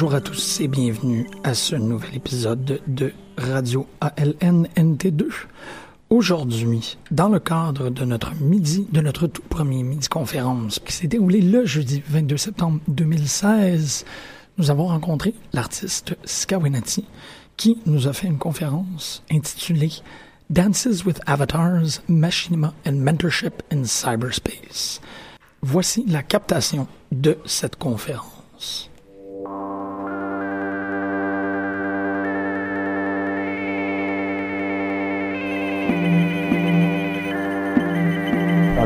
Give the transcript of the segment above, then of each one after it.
Bonjour à tous et bienvenue à ce nouvel épisode de Radio ALN NT2. Aujourd'hui, dans le cadre de notre midi, de notre tout premier midi conférence qui s'est déroulé le jeudi 22 septembre 2016, nous avons rencontré l'artiste Skawinati qui nous a fait une conférence intitulée Dances with Avatars, Machinima and Mentorship in Cyberspace. Voici la captation de cette conférence.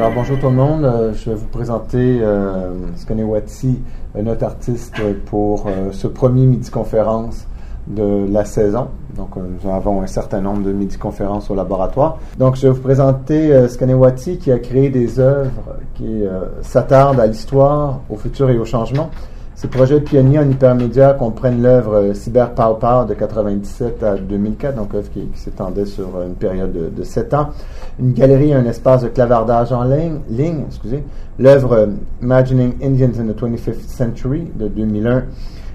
Alors bonjour tout le monde, Euh, je vais vous présenter euh, notre artiste pour euh, ce premier midi-conférence de la saison. Donc euh, nous avons un certain nombre de midi-conférences au laboratoire. Donc je vais vous présenter euh, qui a créé des œuvres qui s'attardent à l'histoire, au futur et au changement. Ces projets pionniers en hypermédia comprennent l'œuvre euh, Cyber Pow Pow de 97 à 2004, donc œuvre qui, s'étendait sur euh, une période de, 7 ans. Une galerie et un espace de clavardage en ligne, ligne excusez, l'œuvre euh, Imagining Indians in the 25th Century de 2001,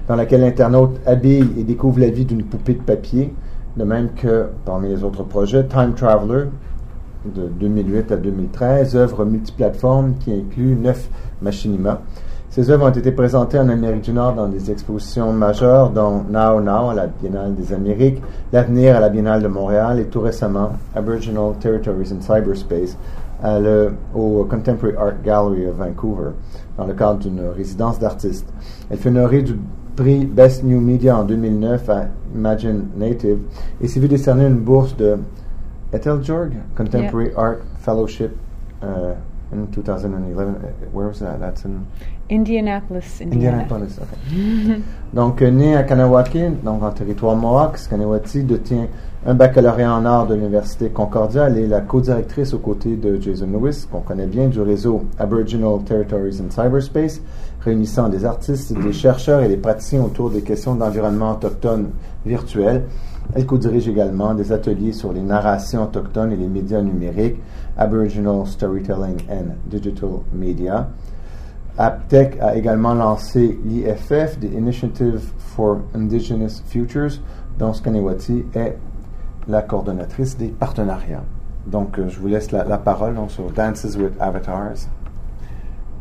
dans laquelle l'internaute habille et découvre la vie d'une poupée de papier, de même que parmi les autres projets, Time Traveler de 2008 à 2013, œuvre multiplateforme qui inclut neuf machinima. Ces œuvres ont été présentées en Amérique du Nord dans des expositions majeures, dont Now Now à la Biennale des Amériques, L'Avenir à la Biennale de Montréal et tout récemment Aboriginal Territories in Cyberspace à le- au Contemporary Art Gallery of Vancouver, dans le cadre d'une résidence d'artistes. Elle fut honorée du prix Best New Media en 2009 à Imagine Native et s'est vu décerner une bourse de Eteljorg Contemporary Art Fellowship uh, in 2011. Uh, Where was that? That's in Indianapolis, Indiana. Indianapolis. ok. donc, euh, né à Kanawake, donc en territoire Mohawk, Kanawati détient un baccalauréat en art de l'Université Concordia. Elle est la co-directrice aux côtés de Jason Lewis, qu'on connaît bien, du réseau Aboriginal Territories in Cyberspace, réunissant des artistes, des chercheurs et des praticiens autour des questions d'environnement autochtone virtuel. Elle co-dirige également des ateliers sur les narrations autochtones et les médias numériques, Aboriginal Storytelling and Digital Media. APTEC a également lancé l'IFF, The Initiative for Indigenous Futures, dont Skanewati est la coordonnatrice des partenariats. Donc, euh, je vous laisse la, parole sur Dances with Avatars.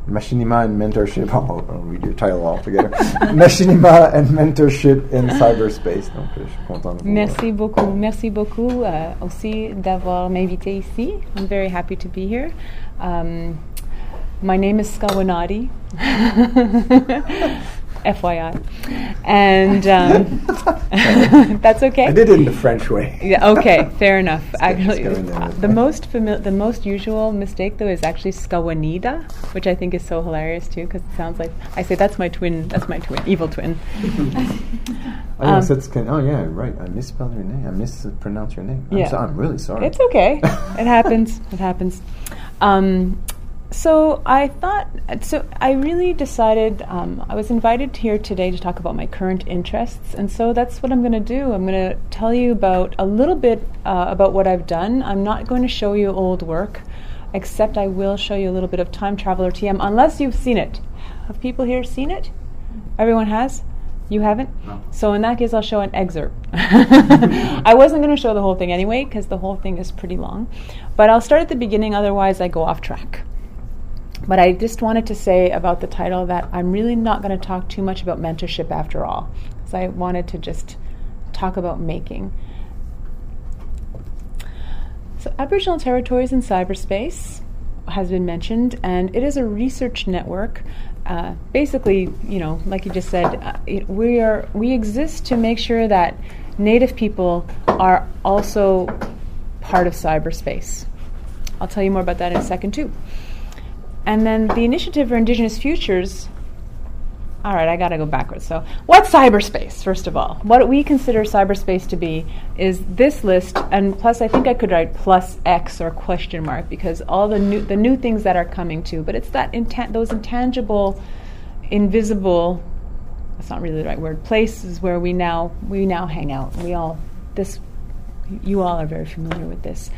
Machinima and Mentorship. I'll, I'll read your title all together. Machinima and Mentorship in Cyberspace. Donc, je suis content de vous Merci beaucoup. Merci beaucoup euh, aussi d'avoir m'invité ici. I'm very happy to be here. Um, my name is Skawennati. FYI. And um, that's okay. I did it in the French way. Yeah, okay, fair enough. Actually, go uh, the most fami- the most usual mistake though is actually Skawanida, which I think is so hilarious too because it sounds like I say that's my twin, that's my twin, evil twin. Oh, yes, Um, that's oh yeah, right. I misspelled your name. I mispronounced your name. I'm, Yeah. so, I'm really sorry. It's okay. it happens. It happens. Um, so I thought. So I really decided. Um, I was invited here today to talk about my current interests, and so that's what I'm going to do. I'm going to tell you about a little bit uh, about what I've done. I'm not going to show you old work, except I will show you a little bit of Time Traveler TM, unless you've seen it. Have people here seen it? Everyone has. You haven't? No. So in that case, I'll show an excerpt. I wasn't going to show the whole thing anyway because the whole thing is pretty long. But I'll start at the beginning, otherwise, I go off track. But I just wanted to say about the title that I'm really not going to talk too much about mentorship after all, because I wanted to just talk about making. So, Aboriginal Territories in Cyberspace has been mentioned, and it is a research network. Uh, basically, you know, like you just said, uh, it, we are we exist to make sure that Native people are also part of cyberspace. I'll tell you more about that in a second too. And then the Initiative for Indigenous Futures. All right, I got to go backwards. So, what's cyberspace, first of all? What we consider cyberspace to be is this list, and plus, I think I could write plus X or question mark because all the new, the new things that are coming too. But it's that intan- those intangible, invisible, that's not really the right word, places where we now, we now hang out. We all, this, you all are very familiar with this.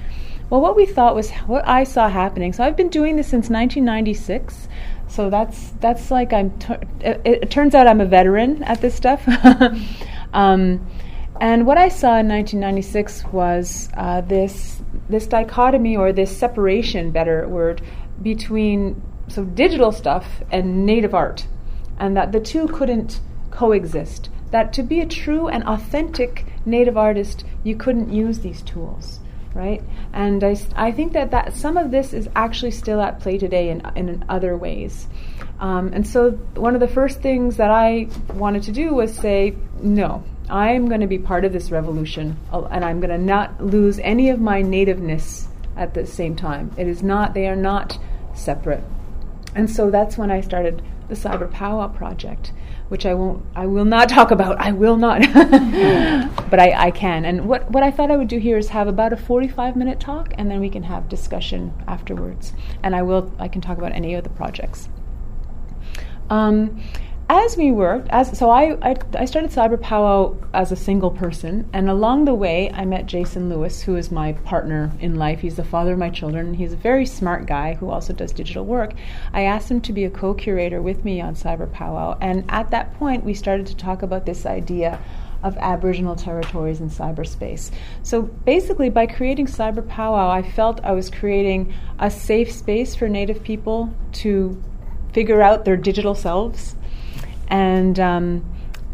Well, what we thought was what I saw happening. So I've been doing this since 1996. so that's that's like I'm. It, it, turns out I'm a veteran at this stuff. um, and what I saw in 1996 was uh, this this dichotomy or this separation, better word, between so digital stuff and native art, and that the two couldn't coexist. That to be a true and authentic native artist, you couldn't use these tools, right? And I, I think that, that some of this is actually still at play today in, in other ways. Um, and so one of the first things that I wanted to do was say, no, I'm going to be part of this revolution, uh, and I'm going to not lose any of my nativeness at the same time. It is not; they are not separate. And so that's when I started the Cyber Powwow project, which I won't, I will not talk about. I will not, but I, I can. And what what I thought I would do here is have about a 45 minute talk, and then we can have discussion afterwards. And I will, I can talk about any of the projects. Um, as we worked, as so I, I, I started Cyber Powwow as a single person, and along the way I met Jason Lewis, who is my partner in life. He's the father of my children. He's a very smart guy who also does digital work. I asked him to be a co-curator with me on Cyber Powwow, and at that point we started to talk about this idea of Aboriginal territories in cyberspace. So basically, by creating Cyber Powwow, I felt I was creating a safe space for Native people to figure out their digital selves and um,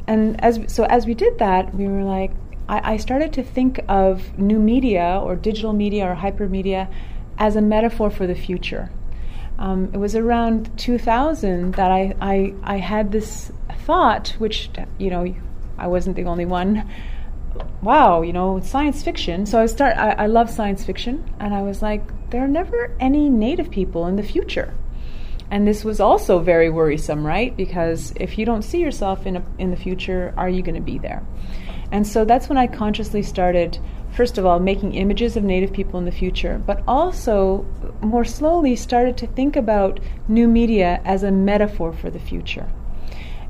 and as so as we did that, we were like, I, I started to think of new media or digital media or hypermedia as a metaphor for the future. Um, it was around 2000 that I, I, I had this thought, which, you know, I wasn't the only one. Wow, you know, science fiction. So I start. I, I love science fiction, and I was like, there are never any native people in the future. And this was also very worrisome, right? Because if you don't see yourself in, a, in the future, are you going to be there? And so that's when I consciously started, first of all, making images of Native people in the future, but also more slowly started to think about new media as a metaphor for the future.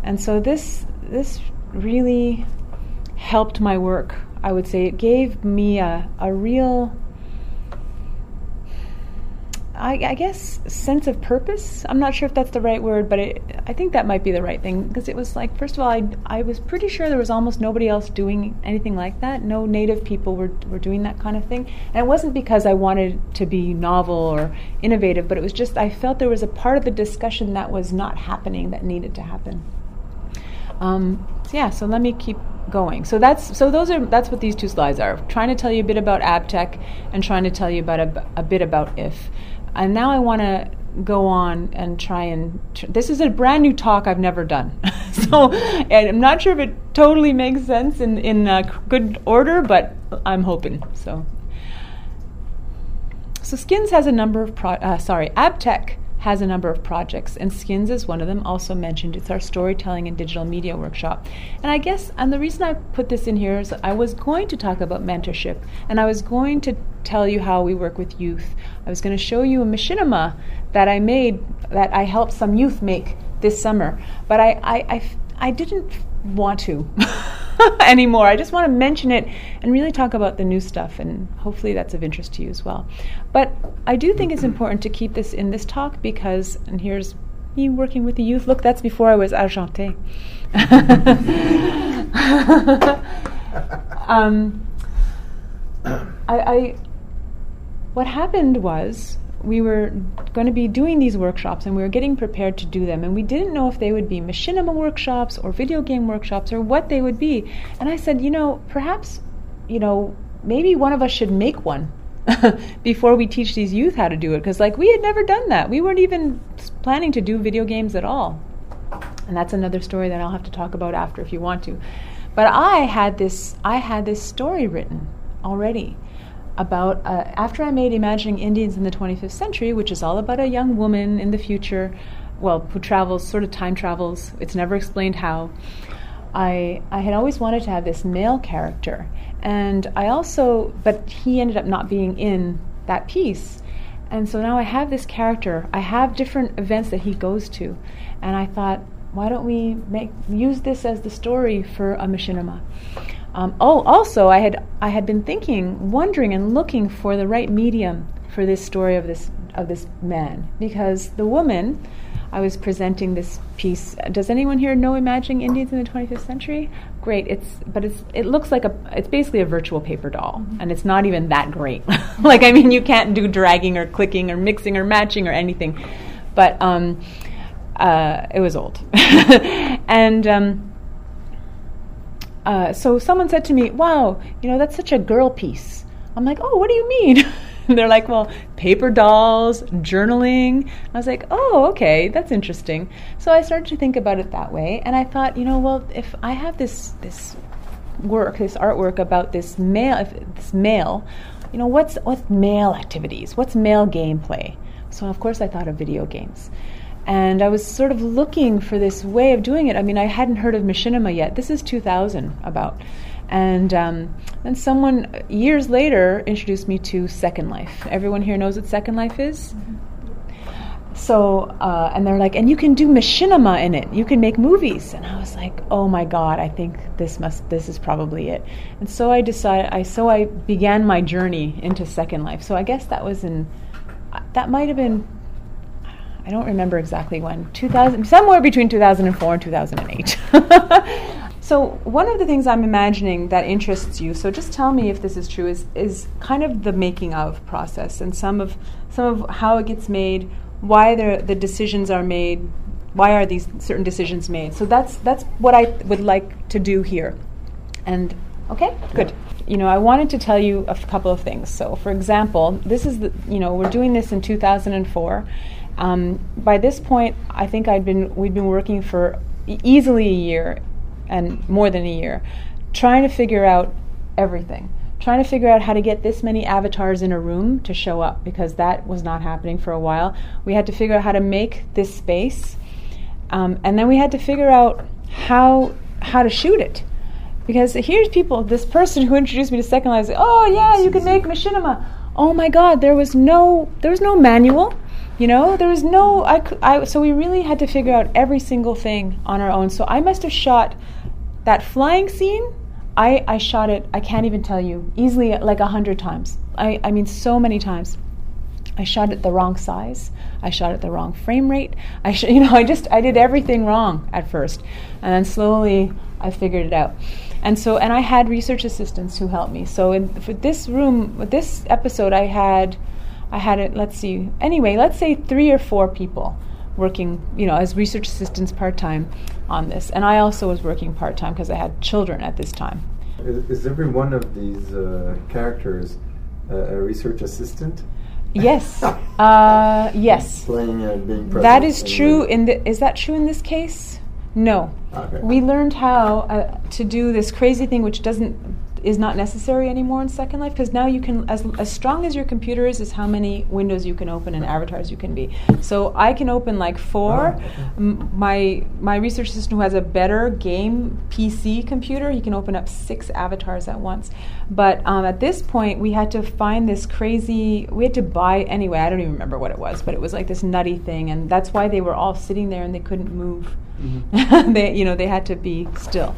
And so this, this really helped my work. I would say it gave me a, a real I, I, guess sense of purpose. I'm not sure if that's the right word, but it, I think that might be the right thing because it was like, first of all, I, I was pretty sure there was almost nobody else doing anything like that. No native people were, were doing that kind of thing. And it wasn't because I wanted to be novel or innovative, but it was just I felt there was a part of the discussion that was not happening that needed to happen. Um, so yeah, so let me keep going. So that's so those are that's what these two slides are. Trying to tell you a bit about AbTech and trying to tell you about a, a bit about if. And now I want to go on and try and. Tr- this is a brand new talk I've never done. so I'm not sure if it totally makes sense in, in a good order, but I'm hoping. So. So Skins has a number of pro- uh, sorry, AbTech has a number of projects, and Skins is one of them, also mentioned. It's our storytelling and digital media workshop. And I guess, and the reason I put this in here is I was going to talk about mentorship, and I was going to tell you how we work with youth. I was going to show you a machinima that I made, that I helped some youth make this summer, but I, I, I, I didn't want to. anymore. I just want to mention it and really talk about the new stuff, and hopefully that's of interest to you as well. But I do think it's important to keep this in this talk because, and here's me working with the youth. Look, that's before I was Argenté. um, I, I, what happened was we were going to be doing these workshops and we were getting prepared to do them. And we didn't know if they would be machinima workshops or video game workshops or what they would be. And i said you know perhaps you know maybe one of us should make one before we teach these youth how to do it. Because like we had never done that. We weren't even planning to do video games at all. And that's another story that i'll have to talk about after if you want to. But i had this i had this story written already about uh, after I made Imagining Indians in the 25th Century, which is all about a young woman in the future, well, who travels, sort of time travels. It's never explained how. I I had always wanted to have this male character, and I also, but he ended up not being in that piece, and so now I have this character. I have different events that he goes to, and I thought, why don't we make use this as the story for a machinima? Um, oh, also, I had I had been thinking, wondering, and looking for the right medium for this story of this of this man because the woman, I was presenting this piece. Does anyone here know Imagining Indians in the 25th Century? Great. It's but it's it looks like a it's basically a virtual paper doll, and it's not even that great. like I mean, you can't do dragging or clicking or mixing or matching or anything. But um, uh, it was old, and. Um, uh, so someone said to me, "Wow, you know that's such a girl piece." I'm like, "Oh, what do you mean?" they're like, "Well, paper dolls, journaling." I was like, "Oh, okay, that's interesting." So I started to think about it that way, and I thought, you know, well, if I have this this work, this artwork about this male, if this male, you know, what's what's male activities? What's male gameplay? So of course I thought of video games. And I was sort of looking for this way of doing it. I mean, I hadn't heard of machinima yet. This is 2000 about. And um, then someone years later introduced me to Second Life. Everyone here knows what Second Life is? So, uh, and they're like, and you can do machinima in it. You can make movies. And I was like, oh my god, I think this must, this is probably it. And so I decided, I so I began my journey into Second Life. So I guess that was in, that might have been I don't remember exactly when, 2000, somewhere between 2004 and 2008. so one of the things I'm imagining that interests you, so just tell me if this is true, is, is kind of the making of process and some of, some of how it gets made, why the, the decisions are made, why are these certain decisions made. So that's, that's what I would like to do here. And okay, good. You know, I wanted to tell you a f- couple of things. So, for example, this is the, you know, we're doing this in 2004 um, by this point, I think I'd been we'd been working for easily a year, and more than a year, trying to figure out everything. Trying to figure out how to get this many avatars in a room to show up because that was not happening for a while. We had to figure out how to make this space, um, and then we had to figure out how how to shoot it because here's people this person who introduced me to second life said oh yeah you can make machinima oh my god there was no there was no manual you know, there was no. I, I so we really had to figure out every single thing on our own. So I must have shot that flying scene. I, I shot it. I can't even tell you easily like a hundred times. I, I mean so many times. I shot it the wrong size. I shot it the wrong frame rate. I sh- you know I just I did everything wrong at first, and then slowly I figured it out. And so and I had research assistants who helped me. So in for this room, with this episode, I had I had it, let's see, anyway, let's say three or four people working, you know, as research assistants part time on this. And I also was working part time because I had children at this time. Is, is every one of these uh, characters uh, a research assistant? Yes. uh, yes. Playing being present. That is true. In the, is that true in this case? No. Okay. We learned how uh, to do this crazy thing, which doesn't is not necessary anymore in Second Life because now you can, as, as strong as your computer is, is how many windows you can open and avatars you can be. So I can open like four. M- my my research assistant who has a better game PC computer, he can open up six avatars at once. But um, at this point, we had to find this crazy. We had to buy anyway. I don't even remember what it was, but it was like this nutty thing, and that's why they were all sitting there and they couldn't move. Mm-hmm. they, you know, they had to be still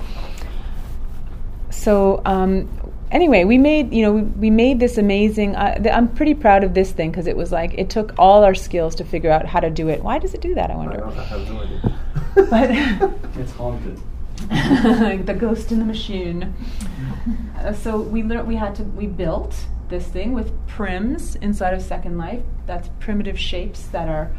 so um, anyway, we made you know we, we made this amazing. Uh, th- I'm pretty proud of this thing because it was like it took all our skills to figure out how to do it. Why does it do that? I wonder. I, have no idea. but it's haunted. the ghost in the machine. Uh, so we learned we had to we built this thing with prims inside of Second Life. That's primitive shapes that are.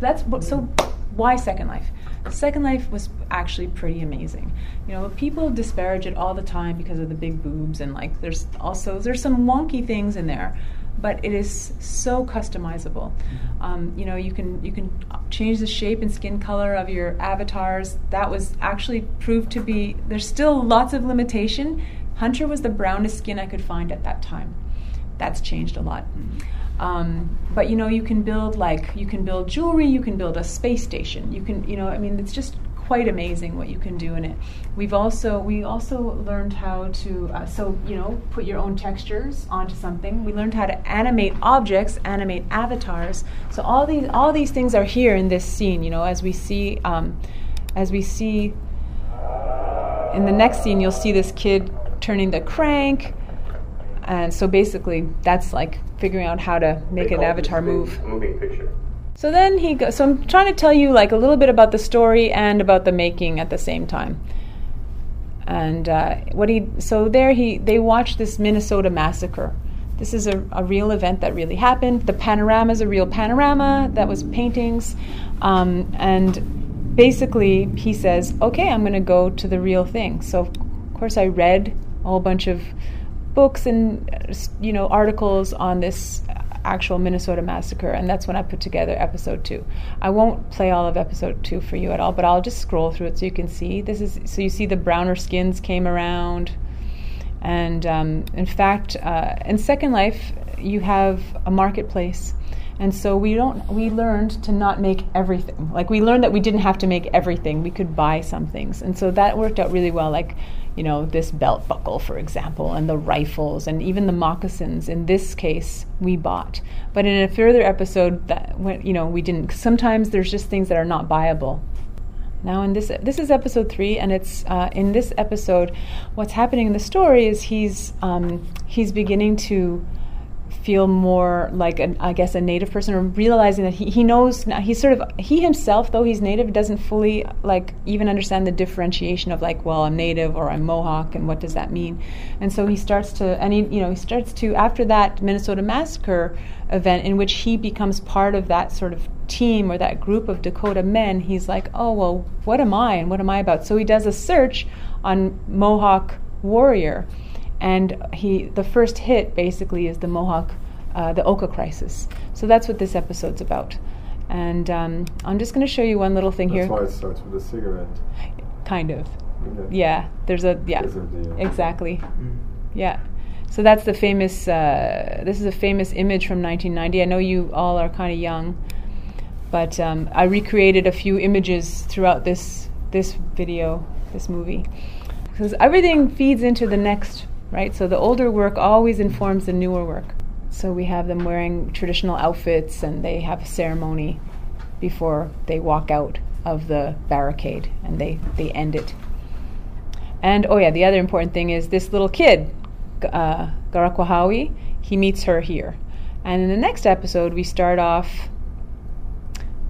That's what, so. Why Second Life? Second Life was actually pretty amazing. You know, people disparage it all the time because of the big boobs and like there's also there's some wonky things in there, but it is so customizable. Mm-hmm. Um, you know, you can you can change the shape and skin color of your avatars. That was actually proved to be. There's still lots of limitation. Hunter was the brownest skin I could find at that time. That's changed a lot. Mm-hmm. Um, but you know, you can build like you can build jewelry, you can build a space station. You can, you know, I mean, it's just quite amazing what you can do in it. We've also we also learned how to uh, so you know put your own textures onto something. We learned how to animate objects, animate avatars. So all these all these things are here in this scene. You know, as we see um, as we see in the next scene, you'll see this kid turning the crank. And so basically, that's like figuring out how to make They an avatar move. Moving picture. So then he goes. So I'm trying to tell you like a little bit about the story and about the making at the same time. And uh, what he so there he they watched this Minnesota massacre. This is a, a real event that really happened. The panorama is a real panorama that was paintings, um, and basically he says, "Okay, I'm going to go to the real thing." So of course I read a whole bunch of books and uh, you know articles on this actual Minnesota massacre, and that's when I put together episode two. I won't play all of episode two for you at all, but I'll just scroll through it so you can see. This is so you see the browner skins came around, and um, in fact, uh, in Second Life, you have a marketplace. And so we don't we learned to not make everything. Like we learned that we didn't have to make everything. We could buy some things. And so that worked out really well. Like you know, this belt buckle, for example, and the rifles, and even the moccasins. In this case, we bought. But in a further episode, that went, you know, we didn't. Sometimes there's just things that are not buyable. Now, in this, this is episode three, and it's uh, in this episode. What's happening in the story is he's um, he's beginning to feel more like an, I guess a native person or realizing that he, he knows now he's sort of he himself though he's native doesn't fully like even understand the differentiation of like well I'm native or I'm Mohawk and what does that mean? And so he starts to and he you know he starts to after that Minnesota massacre event in which he becomes part of that sort of team or that group of Dakota men he's like oh well what am I and what am I about? So he does a search on Mohawk warrior and he the first hit basically is the Mohawk, uh, the Oka crisis. So that's what this episode's about. And um, I'm just going to show you one little thing here. That's why it starts with a cigarette. Kind of. Okay. Yeah. There's a yeah. Because of the, Exactly. Yeah. So that's the famous. Uh, this is a famous image from 1990. I know you all are kind of young, but um, I recreated a few images throughout this this video, this movie, because everything feeds into the next, right? So the older work always informs the newer work. So we have them wearing traditional outfits, and they have a ceremony before they walk out of the barricade, and they they end it. And oh yeah, the other important thing is this little kid, uh, Karahkwenhawi. He meets her here, and in the next episode we start off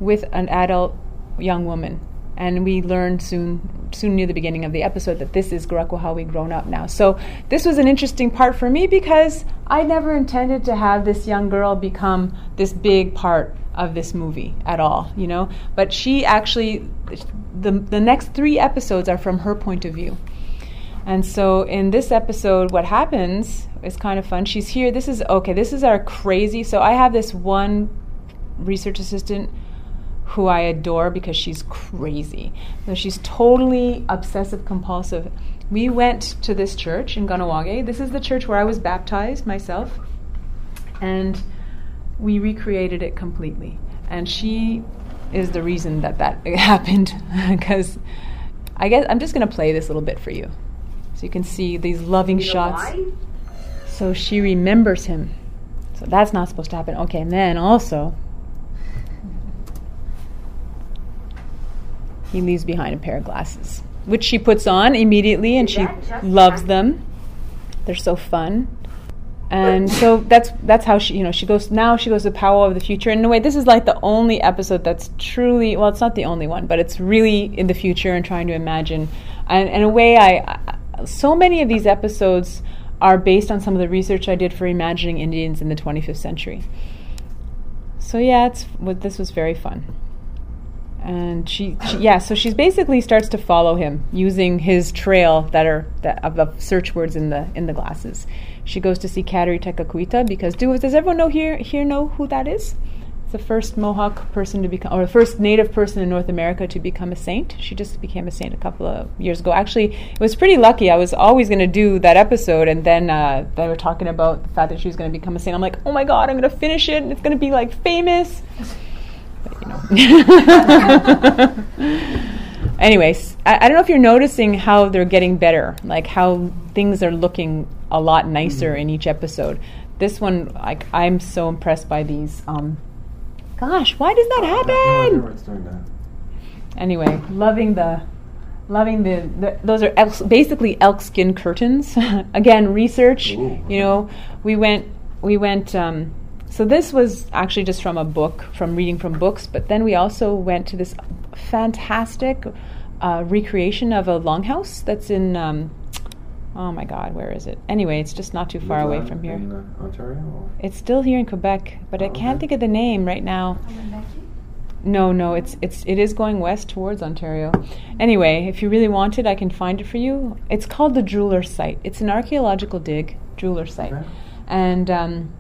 with an adult young woman, and we learned soon, soon near the beginning of the episode that this is Karahkwenhawi grown up now. So this was an interesting part for me because I never intended to have this young girl become this big part of this movie at all, you know. But she actually, the the next three episodes are from her point of view. And so in this episode, what happens is kind of fun. She's here. This is okay. This is our crazy. So I have this one research assistant who I adore because she's crazy. So she's totally obsessive compulsive. We went to this church in Kahnawake. This is the church where I was baptized myself. And we recreated it completely. And she is the reason that that happened because I guess I'm just going to play this little bit for you. So you can see these loving You know shots. why? So she remembers him. So that's not supposed to happen. Okay, and then also he leaves behind a pair of glasses, which she puts on immediately and she loves them. They're so fun. And so that's that's how she you know she goes now she goes to Power of the Future. And in a way this is like the only episode that's truly well it's not the only one, but it's really in the future and trying to imagine. And in a way I, I so many of these episodes are based on some of the research I did for imagining Indians in the 25th century. So yeah, it's what this was very fun. And she, she yeah, so she's basically starts to follow him using his trail that are that of, of search words in the in the glasses. She goes to see Kateri Tekakwitha because do does everyone know here here know who that is? It's the first Mohawk person to become, or the first Native person in North America to become a saint. She just became a saint a couple of years ago. Actually, it was pretty lucky. I was always going to do that episode, and then uh, they were talking about the fact that she was going to become a saint. I'm like, oh my god, I'm going to finish it, and it's going to be like famous. But, you know. Anyways, I, I don't know if you're noticing how they're getting better, like how things are looking a lot nicer in each episode. This one, like, I'm so impressed by these. Um, gosh, why does that happen? doing that. anyway, loving the, loving the, the those are elk, basically elk skin curtains. Again, research. Ooh. You know, we went we went um, so this was actually just from a book, from reading from books. But then we also went to this fantastic uh, recreation of a longhouse that's in. Um, oh my God, where is it? Anyway, it's just not too far away from here. In uh, Ontario? or- It's still here in Quebec, but I Oh, can't okay. think of the name right now. No, no, it's it's it is going west towards Ontario. Anyway, if you really want it, I can find it for you. It's called the Droulers Site. It's an archaeological dig, Droulers Site, Okay. and um,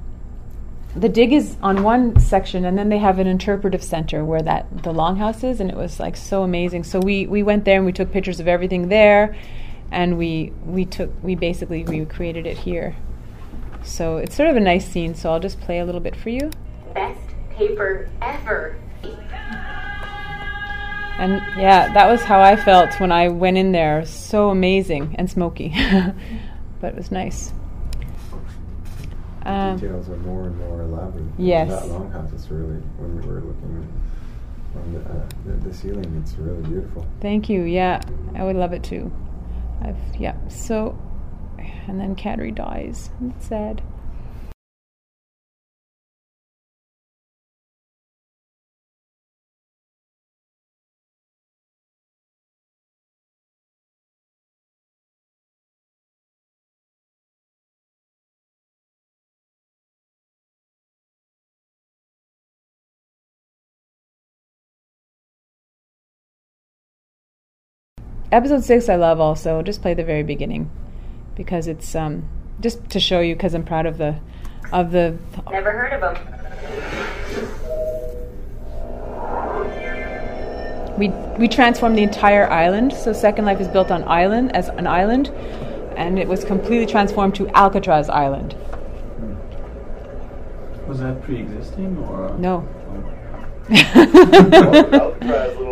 the dig is on one section, and then they have an interpretive center where that the longhouse is, and it was like so amazing. So we we went there and we took pictures of everything there, and we we took we basically recreated it here. So it's sort of a nice scene. So I'll just play a little bit for you. Best paper ever. And yeah, that was how I felt when I went in there. So amazing and smoky, but it was nice. Um, Details are more and more elaborate. Yes. That longhouse is really, when we were looking on the, uh, the, the ceiling, it's really beautiful. thank you. Yeah, I would love it too. I've yeah. So, and then Kateri dies. That's sad. Episode six, I love also. Just play the very beginning because it's um, just to show you because I'm proud of the of the Never heard of him. we we transformed the entire island. So Second Life is built on island as an island, and it was completely transformed to Alcatraz Island. Was that pre-existing or? No, Alcatraz, little lady.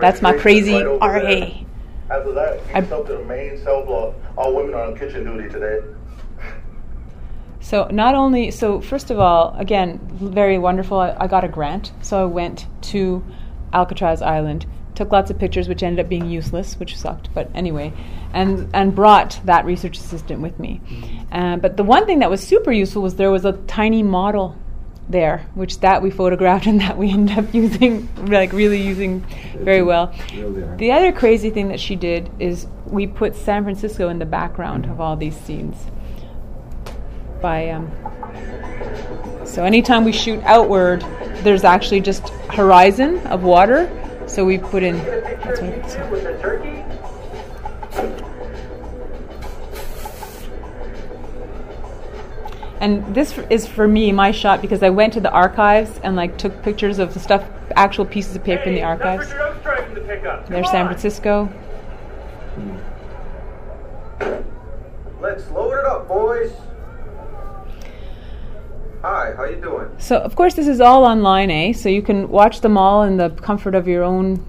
That's my crazy right RA. After that, I- up to the main cell block. All women are on kitchen duty today. So not only so first of all, again, very wonderful. I, I got a grant, so I went to Alcatraz Island, took lots of pictures, which ended up being useless, which sucked. But anyway, and and brought that research assistant with me. Uh, but the one thing that was super useful was there was a tiny model there, which that we photographed and that we ended up using, like really using very well. The other crazy thing that she did is we put San Francisco in the background of all these scenes. By um, so anytime we shoot outward, there's actually just horizon of water. So we put in. That's what and this is for me my shot because I went to the archives and like took pictures of the stuff, actual pieces of paper in the archives. There's San Francisco. Let's load it up, boys. Hi, how you doing? So of course this is all online, eh? So you can watch them all in the comfort of your own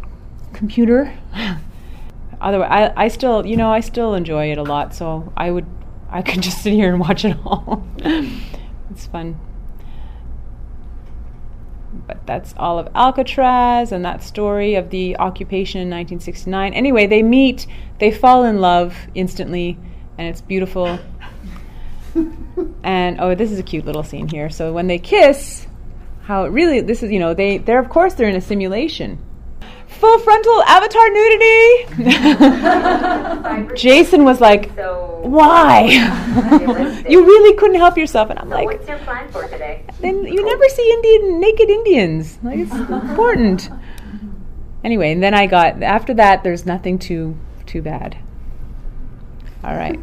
computer. Otherwise, I, I still, you know, I still enjoy it a lot. So I would, I could just sit here and watch it all. it's fun. But that's all of Alcatraz and that story of the occupation in 1969. Anyway, they meet, they fall in love instantly, and it's beautiful. and oh, this is a cute little scene here. So when they kiss, how it really this is you know they they're of course they're in a simulation. Full frontal avatar nudity. Jason was like, So, "Why? You really couldn't help yourself." And I'm So like, what's your plan for today? then you never see Indian naked Indians. Like it's important. Anyway, and then I got after that. There's nothing too too bad. All right.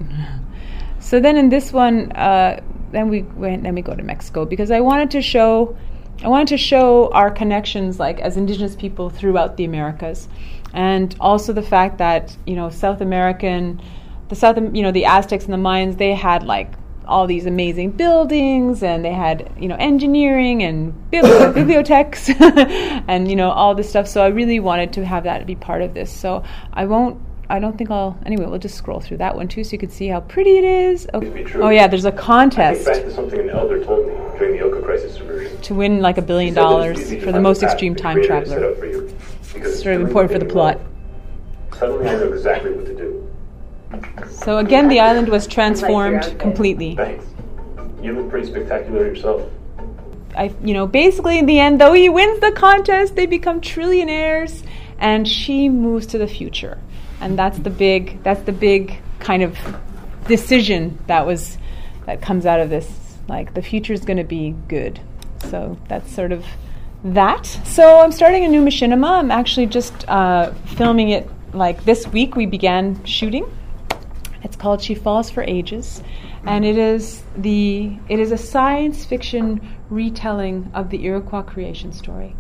So then in this one, uh, then we went. Then we go to Mexico because I wanted to show. I wanted to show our connections, like as Indigenous people throughout the Americas, and also the fact that you know South American, the South, you know the Aztecs and the Mayans, they had like all these amazing buildings and they had you know engineering and bibli- bibliotheques and you know all this stuff. So i really wanted to have that be part of this. So i won't i don't think i'll anyway we'll just scroll through that one too so you can see how pretty it is oh, oh yeah there's a contest back to something an elder told me during the Oka crisis to win like a billion He said that it's dollars for the most extreme time Creator has set traveler up for you, because it's sort of important for the plot. Suddenly I know exactly what to do. so again the island was transformed completely Thanks. You look pretty spectacular yourself. I, you know, basically in the end, though he wins the contest, they become trillionaires, and she moves to the future, and that's the big, that's the big kind of decision that was that comes out of this. Like the future is going to be good, so that's sort of that. So I'm starting a new machinima. I'm actually just uh, filming it. Like this week, we began shooting. It's called She Falls for Ages, and it is the it is a science fiction retelling of the Iroquois creation story.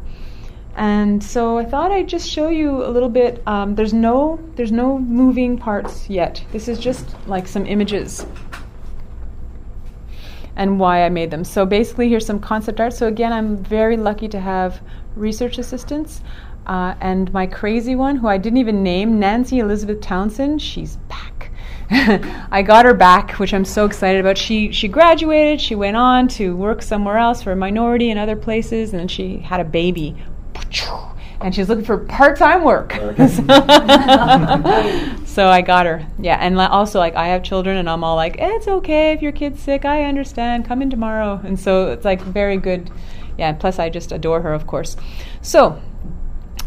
And so I thought I'd just show you a little bit. Um, there's no there's no moving parts yet. This is just like some images and why I made them. So basically, here's some concept art. So again, I'm very lucky to have research assistants. Uh, and my crazy one, who I didn't even name, Nancy Elizabeth Townsend, she's back. I got her back, which I'm so excited about. She she graduated. She went on to work somewhere else for a minority in other places, and then she had a baby. And she's looking for part-time work. so I got her. Yeah, and also like I have children, and I'm all like, it's okay if your kid's sick. I understand. Come in tomorrow. And so it's like very good. Yeah. Plus, I just adore her, of course. So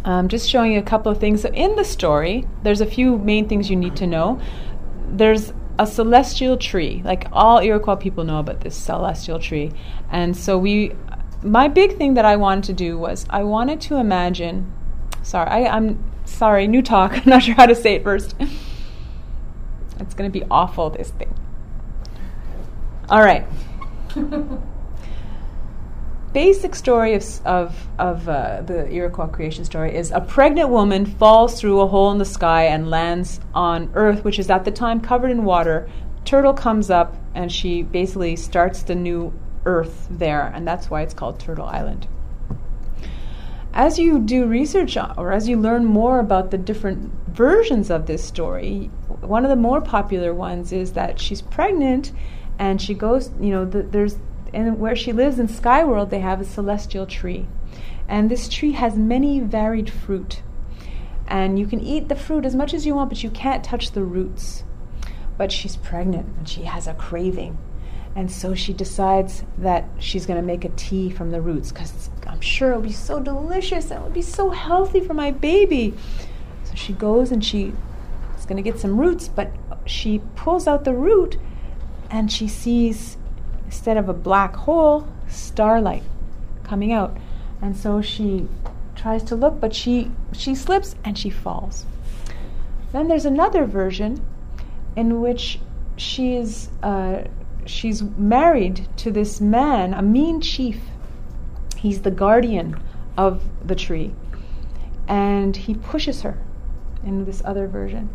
um, just showing you a couple of things. So in the story, there's a few main things you need to know. There's a celestial tree. Like all Iroquois people know about this celestial tree. And so we, my big thing that I wanted to do was I wanted to imagine. Sorry, I, I'm sorry, new talk. I'm not sure how to say it first. It's going to be awful, this thing. All right. Basic story of, of, of uh, the Iroquois creation story is a pregnant woman falls through a hole in the sky and lands on Earth, which is at the time covered in water. Turtle comes up and she basically starts the new Earth there, and that's why it's called Turtle Island as you do research on, or as you learn more about the different versions of this story, one of the more popular ones is that she's pregnant and she goes, you know, the, there's, and where she lives in Skyworld, they have a celestial tree. And this tree has many varied fruit. And you can eat the fruit as much as you want, but you can't touch the roots. But she's pregnant and she has a craving. And so she decides that she's going to make a tea from the roots because I'm sure it'll be so delicious and it'll be so healthy for my baby. So she goes and she is going to get some roots, but she pulls out the root and she sees, instead of a black hole, starlight coming out. And so she tries to look, but she, she slips and she falls. Then there's another version in which she is. Uh, she's married to this man, a mean chief. He's the guardian of the tree. And he pushes her in this other version.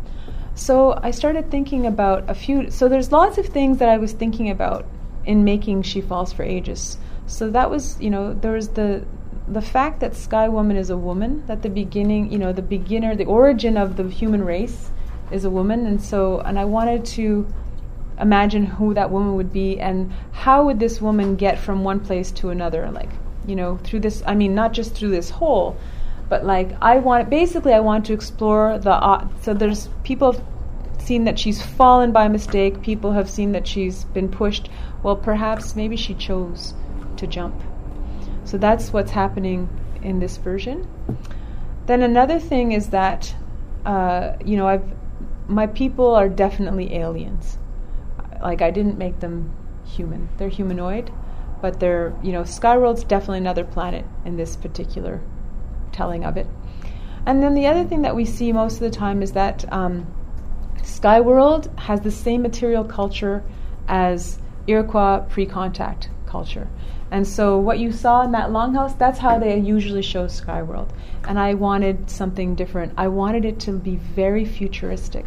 So I started thinking about a few. So there's lots of things that I was thinking about in making She Falls for Ages. So that was, you know, there was the the fact that Sky Woman is a woman. That the beginning, you know, the beginner, the origin of the human race is a woman, and so and I wanted to imagine who that woman would be and how would this woman get from one place to another like you know through this i mean not just through this hole but like i want basically i want to explore the uh, so there's people have seen that she's fallen by mistake. People have seen that she's been pushed. Well perhaps maybe she chose to jump. So that's what's happening in this version. Then another thing is that uh, you know i've my people are definitely aliens like I didn't make them human. They're humanoid, but they're you know Skyworld's definitely another planet in this particular telling of it. And then the other thing that we see most of the time is that um, Skyworld has the same material culture as Iroquois pre-contact culture. And so what you saw in that longhouse, that's how they usually show Skyworld. And I wanted something different. I wanted it to be very futuristic.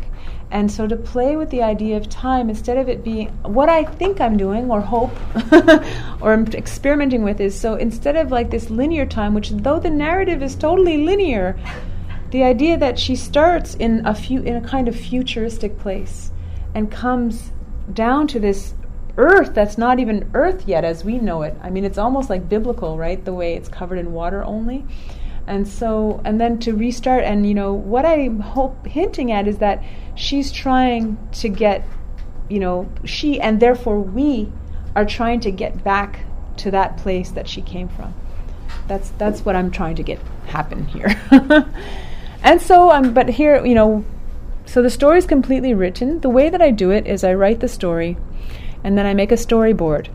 And so to play with the idea of time, instead of it being what I think I'm doing or hope or I'm experimenting with, is so instead of like this linear time, which though the narrative is totally linear, the idea that she starts in a few in a kind of futuristic place and comes down to this earth that's not even earth yet as we know it. I mean, it's almost like biblical, right? The way it's covered in water only. And so, and then to restart, and you know, what I'm hope, hinting at is that she's trying to get, you know, she and therefore we are trying to get back to that place that she came from. That's that's what I'm trying to get happen here. and so, um, but here, you know, so the story is completely written. The way that I do it is I write the story, and then I make a storyboard,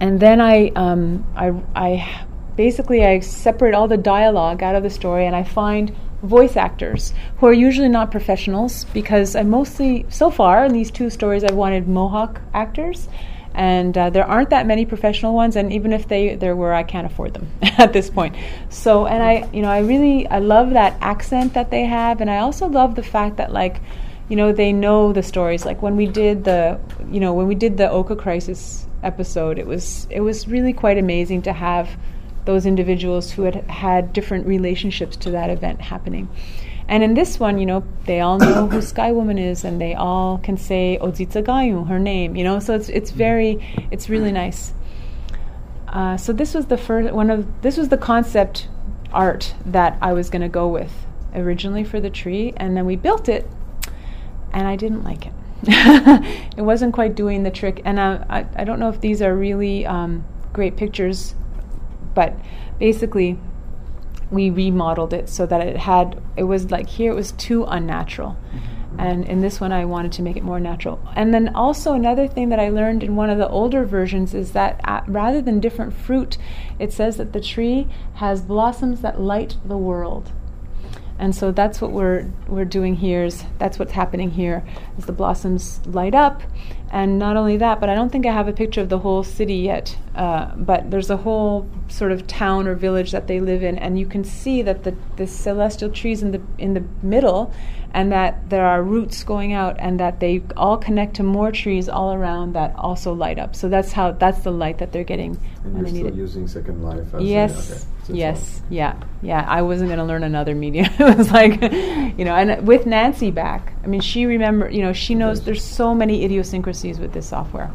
and then I, um, I, I basically I separate all the dialogue out of the story, and I find voice actors who are usually not professionals because I mostly, so far in these two stories, I've wanted Mohawk actors and uh, there aren't that many professional ones and even if they there were i can't afford them at this point. So and i you know i really i love that accent that they have and i also love the fact that like you know they know the stories. Like when we did the you know when we did the oka crisis episode it was it was really quite amazing to have those individuals who had had different relationships to that event happening and in this one, you know, they all know who Sky Woman is, and they all can say Ozitsa Gayu, her name. You know, so it's it's very, it's really nice. Uh, so this was the first one of this was the concept art that I was going to go with originally for the tree, and then we built it, and I didn't like it. it wasn't quite doing the trick, and I, I, I don't know if these are really um, great pictures, but basically we remodeled it so that it had it was like here it was too unnatural. Mm-hmm. and in this one i wanted to make it more natural. And then also another thing that i learned in one of the older versions is that uh, rather than different fruit it says that the tree has blossoms that light the world. And so that's what we're we're doing here is that's what's happening here is the blossoms light up and not only that but i don't think i have a picture of the whole city yet. Uh, but there's a whole sort of town or village that they live in and you can see that the, the celestial trees in the in the middle and that there are roots going out and that they all connect to more trees all around that also light up. So that's how that's the light that they're getting and when you're they still it. using second life as yes. a, okay. So yes. Yeah. Yeah. I wasn't going to learn another medium. It was like you know and with nancy back i mean she remember you know she knows Yes. there's so many idiosyncrasies with this software.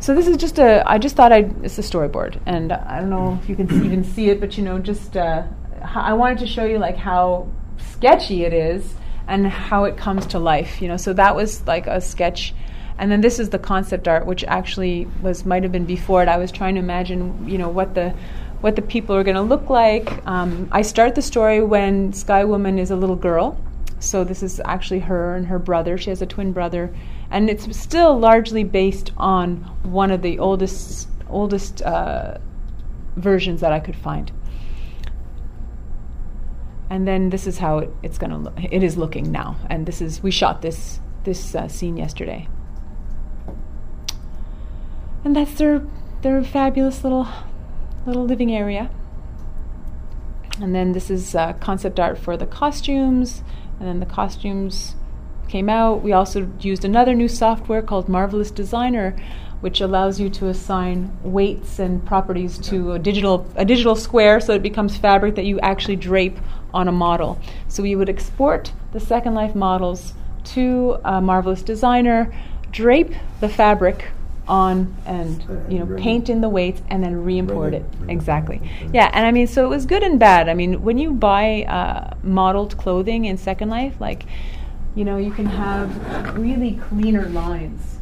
So this is just a i just thought i'd it's a storyboard and i don't know if you can see, even see it but you know just uh, i wanted to show you like how sketchy it is and how it comes to life you know. So that was like a sketch and then this is the concept art which actually was might have been before it. I was trying to imagine you know what the what the people are going to look like. Um, i start the story when sky woman is a little girl. So this is actually her and her brother. She has a twin brother. And it's still largely based on one of the oldest oldest uh, versions that i could find. And then this is how it, it's going to look it is looking now. And this is we shot this this uh, scene yesterday and that's their their fabulous little little living area. And then this is uh, concept art for the costumes. And then the costumes came out. We also used another new software called marvelous designer which allows you to assign weights and properties to a digital a digital square so it becomes fabric that you actually drape on a model. So we would export the second life models to a marvelous designer drape the fabric on and you know paint in the weights and then re-import it. exactly. Okay. yeah and i mean so it was good and bad. I mean when you buy uh, modeled clothing in second life like you know you can have really cleaner lines.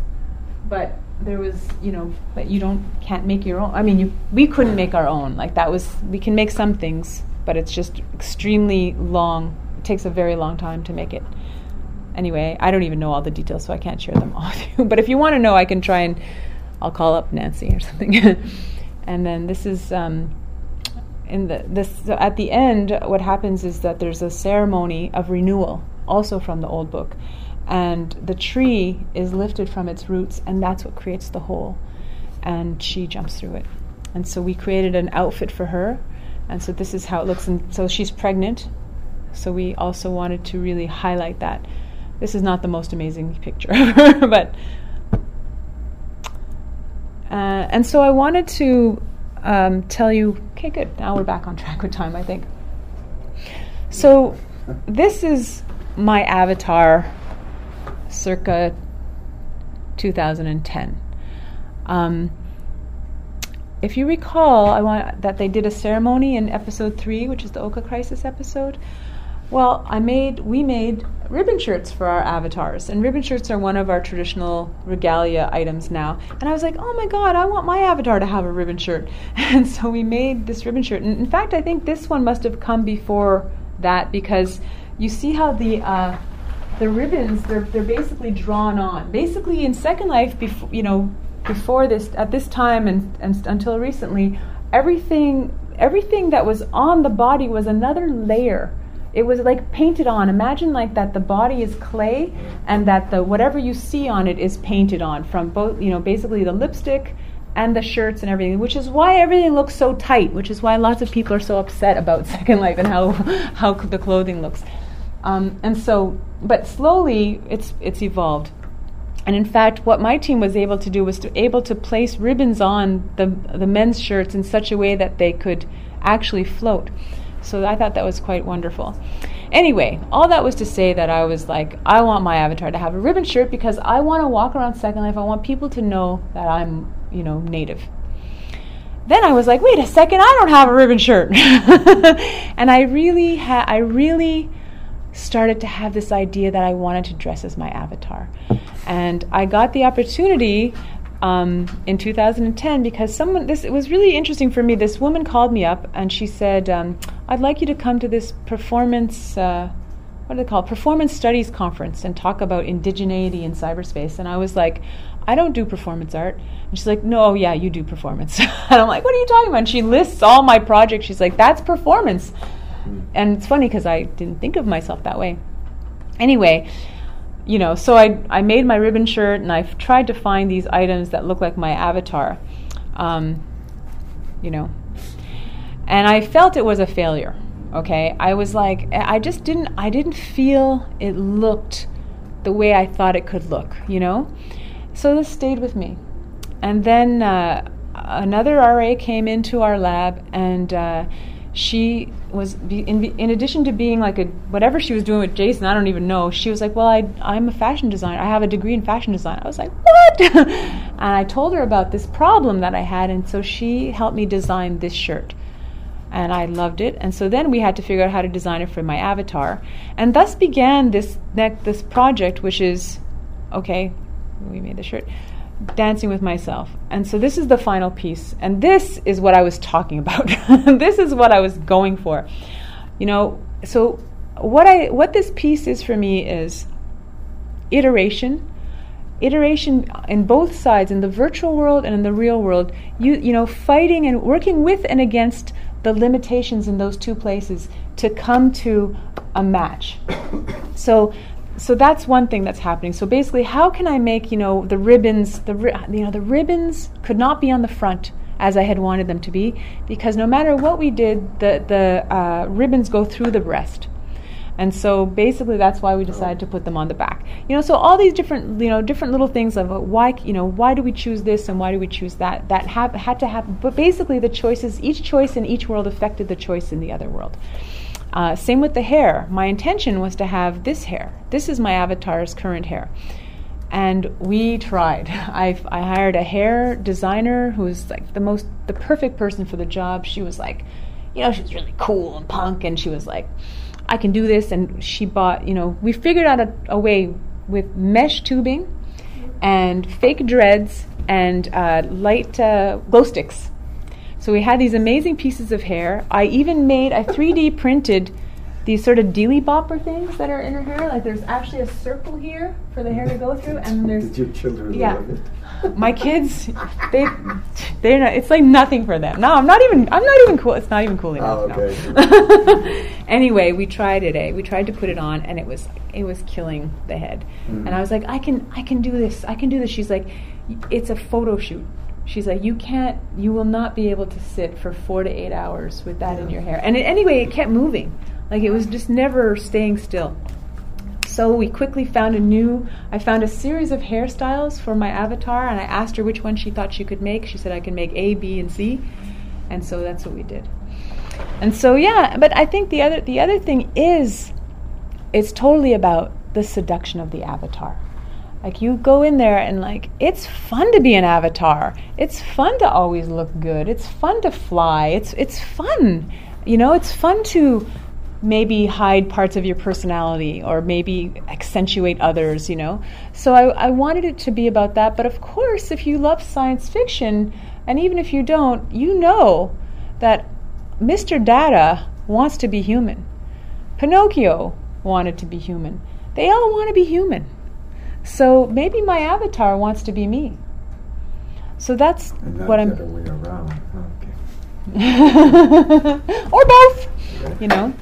But there was you know but you don't can't make your own i mean you we couldn't make our own. Like that was we can make some things but it's just extremely long it takes a very long time to make it anyway i don't even know all the details so i can't share them all with you. But if you want to know i can try and i'll call up nancy or something. And then this is um, in the this so at the end what happens is that there's a ceremony of renewal also from the old book. And the tree is lifted from its roots and that's what creates the hole. And she jumps through it. And so we created an outfit for her. And so this is how it looks. And so she's pregnant. So we also wanted to really highlight that this is not the most amazing picture but uh, and so I wanted to um, tell you. Okay, good. Now we're back on track with time, I think. So, this is my avatar circa 2010. Um, if you recall, I want that they did a ceremony in episode three, which is the Oka Crisis episode. Well, I made we made ribbon shirts for our avatars, and ribbon shirts are one of our traditional regalia items now. And I was like, oh my god, I want my avatar to have a ribbon shirt, and so we made this ribbon shirt. And in fact, I think this one must have come before that because you see how the uh, the ribbons they're they're basically drawn on. Basically, in Second Life, before you know, before this at this time and, and until recently, everything everything that was on the body was another layer. It was like painted on. Imagine like that the body is clay and that the whatever you see on it is painted on from both, you know, basically the lipstick and the shirts and everything, which is why everything looks so tight, which is why lots of people are so upset about Second Life and how how the clothing looks. Um, and so, but slowly it's it's evolved. And in fact, what my team was able to do was to able to place ribbons on the the men's shirts in such a way that they could actually float. So I thought that was quite wonderful. Anyway, all that was to say that I was like, I want my avatar to have a ribbon shirt because I want to walk around Second Life. I want people to know that I'm, you know, native. Then I was like, wait a second, I don't have a ribbon shirt. and I really had, I really started to have this idea that I wanted to dress as my avatar. And I got the opportunity um, in 2010 because someone this it was really interesting for me. This woman called me up and she said, um, "I'd like you to come to this performance." Uh, what do they call? Performance Studies Conference and talk about indigeneity in cyberspace. And I was like, I don't do performance art. And she's like, No, yeah, you do performance. and I'm like, What are you talking about? And she lists all my projects. She's like, That's performance. And it's funny because I didn't think of myself that way. Anyway, you know, so I, I made my ribbon shirt and I've tried to find these items that look like my avatar, um, you know. And I felt it was a failure, okay? I was like, I just didn't, I didn't feel it looked the way I thought it could look, you know? So this stayed with me. And then uh, another RA came into our lab and uh, she was in, in addition to being like a whatever she was doing with Jason, I don't even know. She was like, "Well, I I'm a fashion designer. I have a degree in fashion design." I was like, "What?" and I told her about this problem that I had, and so she helped me design this shirt. And I loved it, and so then we had to figure out how to design it for my avatar, and thus began this this project, which is, okay, we made the shirt dancing with myself. And so this is the final piece. And this is what I was talking about. this is what I was going for. You know, so what I what this piece is for me is iteration. Iteration in both sides, in the virtual world and in the real world, you you know, fighting and working with and against the limitations in those two places to come to a match. So so that's one thing that's happening. So basically, how can I make you know the ribbons the ri- you know the ribbons could not be on the front as I had wanted them to be because no matter what we did, the the uh, ribbons go through the breast. And so basically, that's why we decided to put them on the back. You know, so all these different, you know, different little things of why, you know, why do we choose this and why do we choose that? That have, had to happen. But basically, the choices, each choice in each world affected the choice in the other world. Uh, same with the hair. My intention was to have this hair. This is my avatar's current hair. And we tried. I, I hired a hair designer who was like the most, the perfect person for the job. She was like, you know, she was really cool and punk, and she was like, I can do this. And she bought, you know, we figured out a, a way with mesh tubing and fake dreads and uh, light uh, glow sticks so we had these amazing pieces of hair. I even made, I 3D printed these sort of dealy bopper things that are in her hair. Like there's actually a circle here for the hair to go through, and there's Did your children yeah. love it? my kids. They they're not. It's like nothing for them. No, I'm not even. I'm not even cool. It's not even cool enough. Oh, okay. no. anyway, we tried it. Eh? We tried to put it on, and it was it was killing the head. Mm. And I was like, I can I can do this. I can do this. She's like, it's a photo shoot. She's like, you can't, you will not be able to sit for four to eight hours with that in your hair. And it, anyway, it kept moving. Like it was just never staying still. So we quickly found a new, I found a series of hairstyles for my avatar, and I asked her which one she thought she could make. She said I can make A, B, and C. And so that's what we did. And so yeah, but I think the other the other thing is it's totally about the seduction of the avatar. Like you go in there and like it's fun to be an avatar. It's fun to always look good. It's fun to fly. It's it's fun. You know, it's fun to maybe hide parts of your personality or maybe accentuate others, you know. So I, I wanted it to be about that. But of course, if you love science fiction, and even if you don't, you know that Mr. Data wants to be human. Pinocchio wanted to be human. They all want to be human. So maybe my avatar wants to be me. So that's what I'm around. Okay. or both, you know.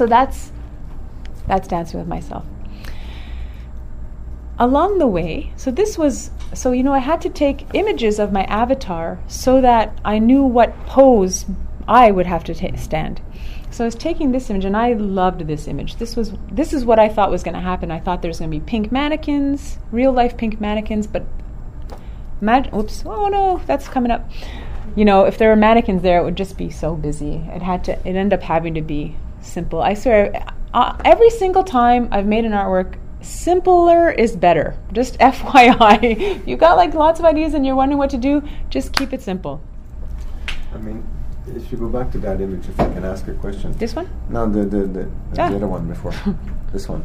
So that's that's dancing with myself. Along the way, so this was so you know I had to take images of my avatar so that I knew what pose I would have to ta- stand. So I was taking this image and I loved this image. This was this is what I thought was going to happen. I thought there's going to be pink mannequins, real life pink mannequins, but Mag- oops. Oh no, that's coming up. You know, if there were mannequins there, it would just be so busy. It had to. It ended up having to be simple. I swear, uh, every single time I've made an artwork, simpler is better. Just FYI, you've got like lots of ideas and you're wondering what to do, just keep it simple. I mean, if you go back to that image, if I can ask a question. This one? No, the the the, the Ah. other one before. this one.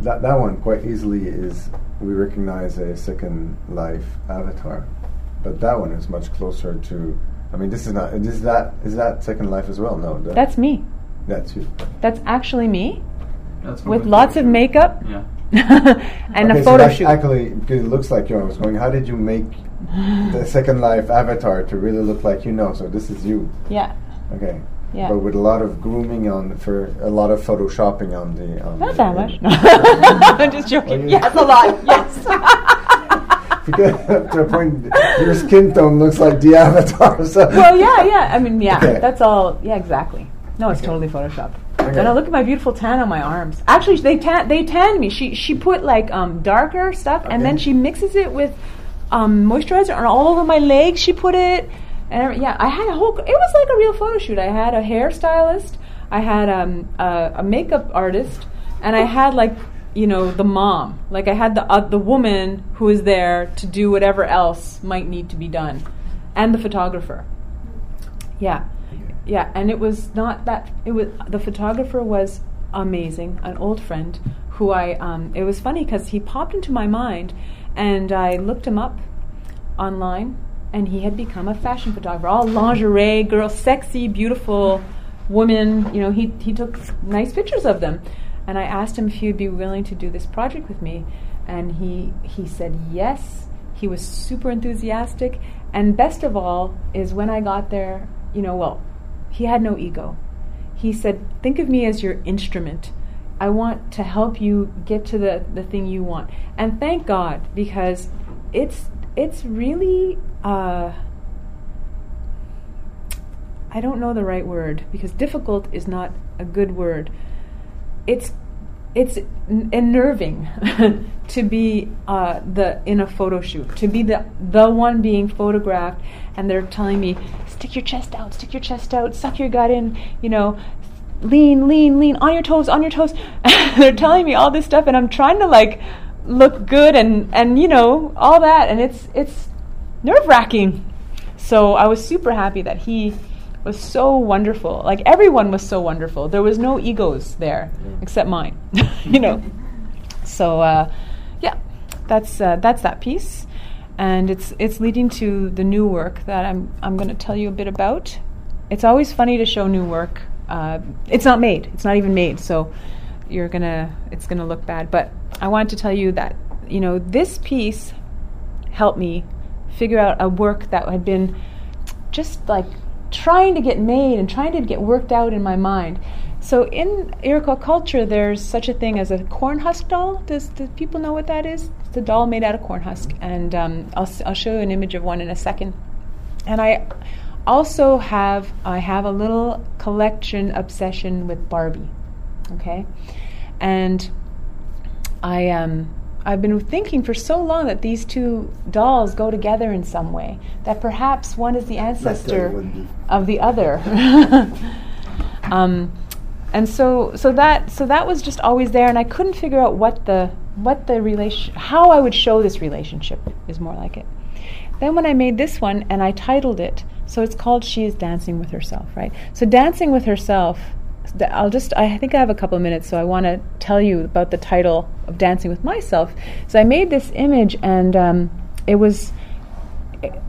That that one quite easily is we recognize a second life avatar, but that one is much closer to. I mean, this is not. Is that is that second life as well? No, that, That's me. That's you. That's actually me That's from with lots of makeup Yeah. and okay, a so photo that's shoot. Actually, because it looks like you. I was going. How did you make the second life avatar to really look like you know? So this is you. yeah. Okay. Yeah. But with a lot of grooming on for a lot of photoshopping on the. On Not the that much. image. I'm just joking. Well, you- yes, a lot. Yes. Because to a point, your skin tone looks like the avatar. So. well, yeah, yeah. I mean, yeah. Okay. That's all. Yeah, exactly. No, it's totally photoshopped. Okay. And I look at my beautiful tan on my arms. Actually, they tan they tanned me. She she put like um, darker stuff, and then she mixes it with um, moisturizer, and all over my legs she put it. And yeah, I had a whole. It was like a real photo shoot. I had a hairstylist, I had um, a, a makeup artist, and I had like you know the mom. Like I had the uh, the woman who was there to do whatever else might need to be done, and the photographer. Yeah, yeah, and it was not that. It was the photographer was amazing, an old friend who I. Um, it was funny because he popped into my mind, and I looked him up online, and he had become a fashion photographer, all lingerie, girl, sexy, beautiful woman. You know, he he took nice pictures of them, and I asked him if he would be willing to do this project with me, and he he said yes. He was super enthusiastic, and best of all is when I got there. You know, well, he had no ego. He said, "Think of me as your instrument." I want to help you get to the, the thing you want. And thank God because it's it's really uh, I don't know the right word because difficult is not a good word. It's it's unnerving to be uh, the in a photo shoot to be the the one being photographed and they're telling me stick your chest out stick your chest out suck your gut in you know lean lean lean on your toes on your toes. They're telling me all this stuff and I'm trying to like look good and and you know all that and it's it's nerve wracking so I was super happy that he was so wonderful. Like everyone was so wonderful. There was no egos there except mine, you know. So uh, yeah, that's uh, that's that piece, and it's it's leading to the new work that I'm I'm going to tell you a bit about. It's always funny to show new work. Uh, it's not made. It's not even made. So you're gonna it's gonna look bad. But I wanted to tell you that you know this piece helped me figure out a work that had been just like trying to get made and trying to get worked out in my mind. So in Iroquois culture, there's such a thing as a corn husk doll. Does, do people know what that is? It's a doll made out of corn husk, and um, I'll, I'll show you an image of one in a second. And I also have I have a little collection obsession with Barbie. Okay, and I um I've been thinking for so long that these two dolls go together in some way. That perhaps one is the ancestor of the other. um, and so so that so that was just always there, and I couldn't figure out what the what the relation how I would show this relationship is more like it. Then when I made this one and I titled it, so it's called She is Dancing with Herself, right? So dancing with herself I'll just, I think I have a couple minutes, so I want to tell you about the title of Dancing with Myself. So I made this image, and um, it was.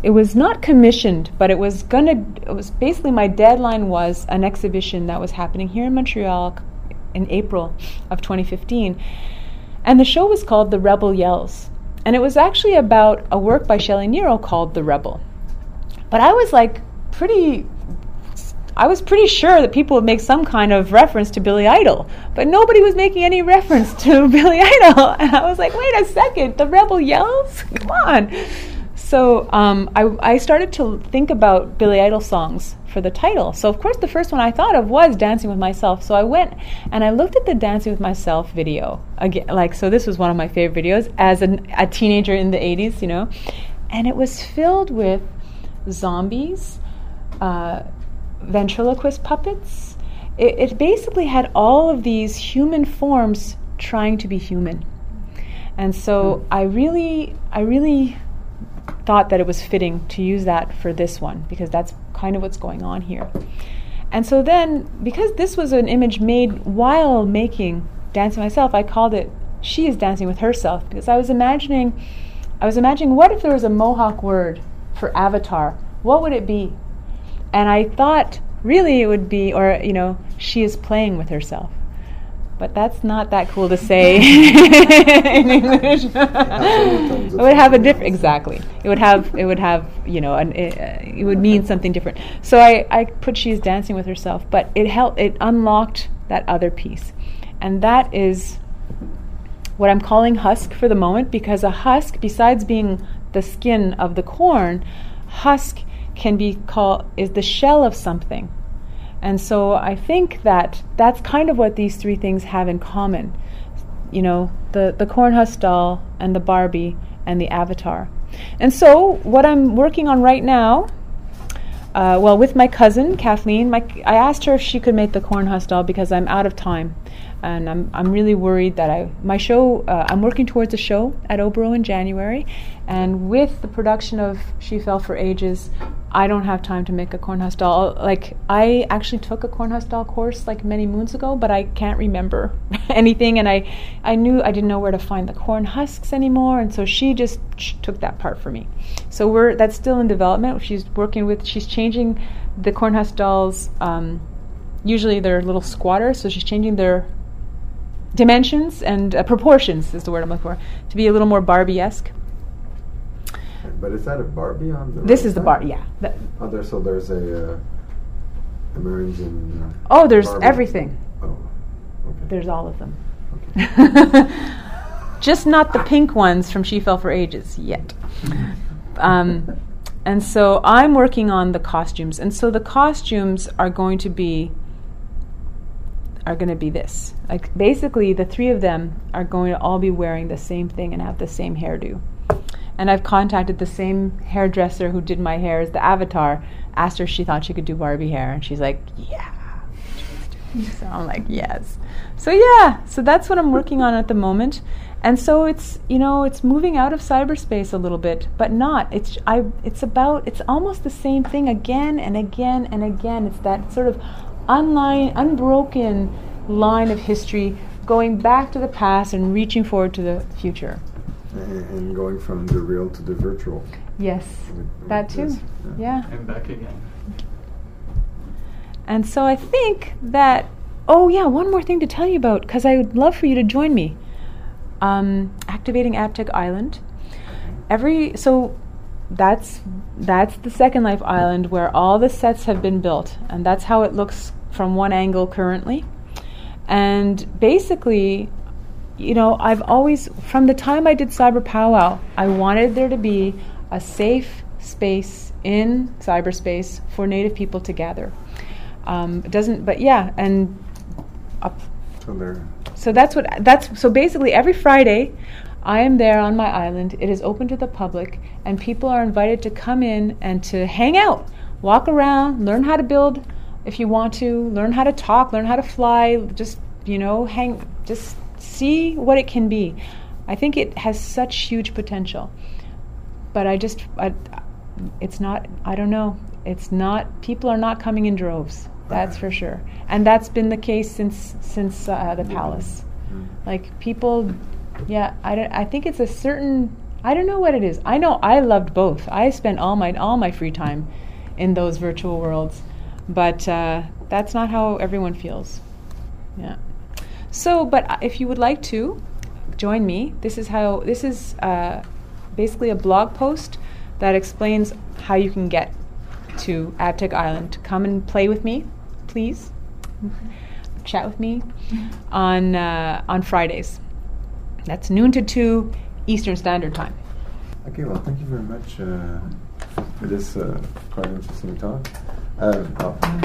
It was not commissioned, but it was gonna. It was basically my deadline was an exhibition that was happening here in Montreal in April of 2015, and the show was called The Rebel Yells, and it was actually about a work by Shelley Niro called The Rebel. But I was like pretty I was pretty sure that people would make some kind of reference to Billy Idol, but nobody was making any reference to Billy Idol. And I was like, wait a second, the rebel yells? Come on. So um, I, I started to think about Billy Idol songs for the title. So, of course, the first one I thought of was Dancing with Myself. So I went and I looked at the Dancing with Myself video. Again, like, so this was one of my favorite videos as an, a teenager in the 80s, you know. And it was filled with zombies, uh, ventriloquist puppets. It, it basically had all of these human forms trying to be human. And so hmm. I really, I really thought that it was fitting to use that for this one because that's kind of what's going on here. And so then, because this was an image made while making Dancing Myself, I called it She is Dancing with Herself because I was imagining, I was imagining what if there was a Mohawk word for avatar? What would it be? And I thought really it would be, or, you know, she is playing with herself. But that's not that cool to say in English. it would have a different, exactly. It would have, it would have, you know, an, it, uh, it would mean something different. So I, I put she is dancing with herself, but it helped, it unlocked that other piece. And that is what I'm calling husk for the moment because a husk, besides being the skin of the corn, husk can be called is the shell of something. And so I think that that's kind of what these three things have in common. You know, the, the corn husk doll and the Barbie and the avatar. And so what I'm working on right now, uh, well, with my cousin Kathleen, my, I asked her if she could make the corn husk doll because I'm out of time and I'm, I'm really worried that I my show uh, I'm working towards a show at Oboro in January, and with the production of She Fell for Ages, I don't have time to make a corn husk doll. Like I actually took a corn husk doll course like many moons ago, but I can't remember anything, and I I knew I didn't know where to find the corn husks anymore, and so she just took that part for me. So we're that's still in development. She's working with she's changing the corn husk dolls. Um, usually they're little squatters, so she's changing their dimensions and uh, proportions is the word I'm looking for to be a little more Barbie-esque. But is that a Barbie on the? This right is the bar, yeah. That- Oh, there. So there's a uh, American. Uh, oh, there's Barbie. everything. Oh, okay. There's all of them. okay. Just not the pink ones from She Fell for Ages yet. Um, and so I'm working on the costumes, and so the costumes are going to be are going to be this. Like basically, the three of them are going to all be wearing the same thing and have the same hairdo. And I've contacted the same hairdresser who did my hair as the avatar. Asked her if she thought she could do Barbie hair, and she's like, "Yeah." So I'm like, yes. So yeah, so that's what I'm working on at the moment. And so it's you know it's moving out of cyberspace a little bit, but not. It's I. It's about. It's almost the same thing again and again and again. It's that sort of unline, unbroken line of history, going back to the past and reaching forward to the future. and, and going from the real to the virtual. Yes, with- with that too. this, Yeah. I'm back again. And so I think that, oh, yeah, one more thing to tell you about, because I would love for you to join me. Um, activating AbTeC Island. Every, so that's, that's the Second Life Island where all the sets have been built, and that's how it looks from one angle currently. And basically, you know, I've always, from the time I did Cyber Powwow, I wanted there to be a safe space in cyberspace for Native people to gather. Um, it doesn't, but yeah, and up, So there. so that's what that's so basically every Friday I am there on my island. It is open to the public and people are invited to come in and to hang out, walk around, learn how to build if you want to, learn how to talk, learn how to fly, just you know, hang just see what it can be. I think it has such huge potential. But I just I, it's not I don't know. It's not people are not coming in droves. That's for sure, and that's been the case since since uh, the palace. Like people, yeah, I don't. I think it's a certain. I don't know what it is. I know I loved both. I spent all my all my free time in those virtual worlds, but uh, that's not how everyone feels. Yeah. So, but if you would like to join me, this is how this is uh, basically a blog post that explains how you can get to AbTeC Island. Come and play with me, please. Chat with me on uh, on Fridays. That's noon to two Eastern Standard Time. Okay, well, thank you very much uh, for this uh, quite interesting talk. Um, oh. oh.